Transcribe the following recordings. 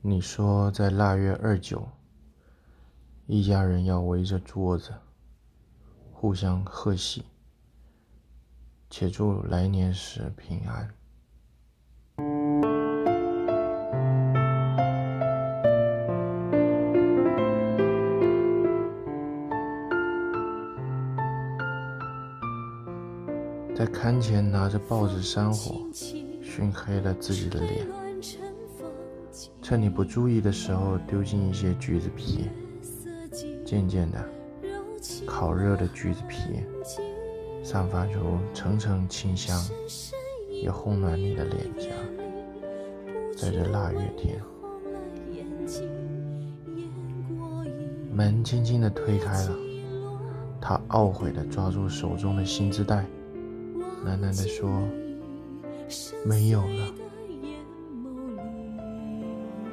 你说在腊月二九，一家人要围着桌子，互相贺喜，且祝来年时平安。在龛前拿着报纸山火，熏黑了自己的脸。趁你不注意的时候，丢进一些橘子皮。渐渐的，烤热的橘子皮散发出层层清香，也烘暖你的脸颊。在这腊月天，门轻轻的推开了，他懊悔的抓住手中的薪资袋，喃喃的说：“没有了。”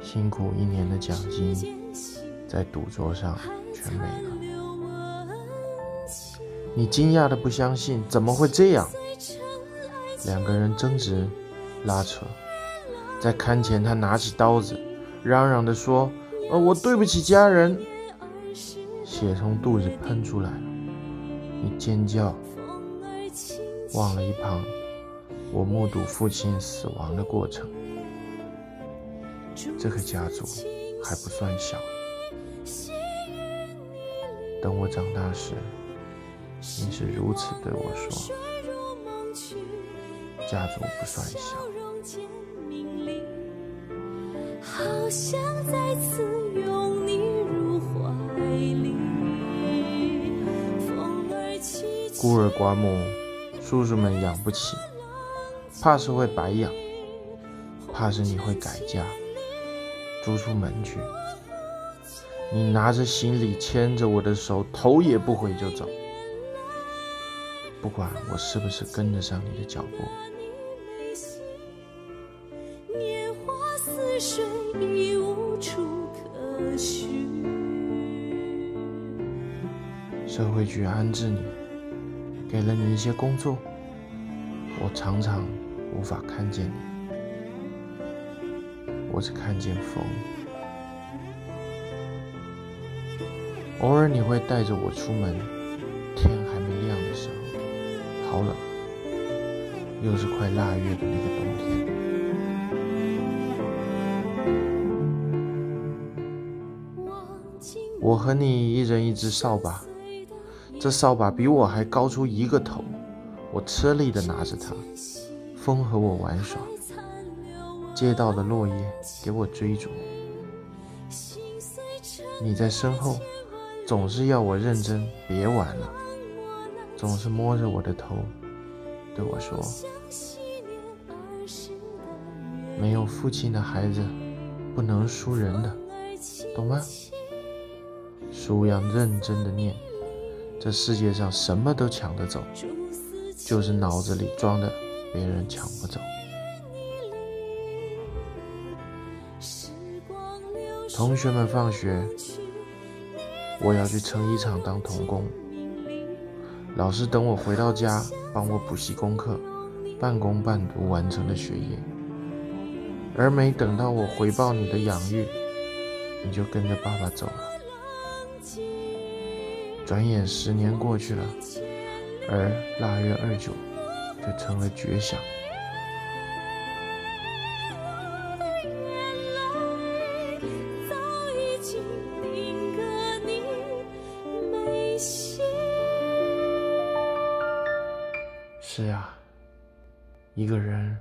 辛苦一年的奖金，在赌桌上全没了。你惊讶的不相信，怎么会这样？两个人争执、拉扯，在看前，他拿起刀子，嚷嚷的说：“呃，我对不起家人。”血从肚子喷出来了，你尖叫，忘了一旁，我目睹父亲死亡的过程。这个家族还不算小，等我长大时，你是如此对我说：“家族不算小。”孤儿寡母，叔叔们养不起，怕是会白养，怕是你会改嫁。逐出门去，你拿着行李，牵着我的手，头也不回就走，不管我是不是跟得上你的脚步。社会局安置你，给了你一些工作，我常常无法看见你。我只看见风，偶尔你会带着我出门，天还没亮的时候，好冷，又是快腊月的那个冬天。我和你一人一只扫把，这扫把比我还高出一个头，我吃力的拿着它，风和我玩耍。街道的落叶给我追逐，你在身后总是要我认真，别玩了，总是摸着我的头对我说：“没有父亲的孩子不能输人的，懂吗？书要认真的念，这世界上什么都抢得走，就是脑子里装的别人抢不走。”同学们放学，我要去成衣厂当童工。老师等我回到家，帮我补习功课，半工半读完成了学业。而没等到我回报你的养育，你就跟着爸爸走了。转眼十年过去了，而腊月二九就成了绝响。是啊，一个人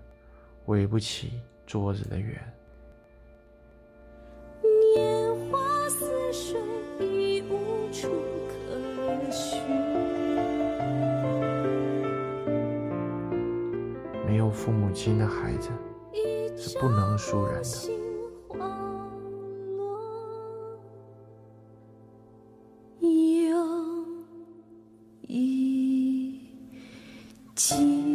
围不起桌子的圆。年华似水，已无处可寻。没有父母亲的孩子是不能输人的。七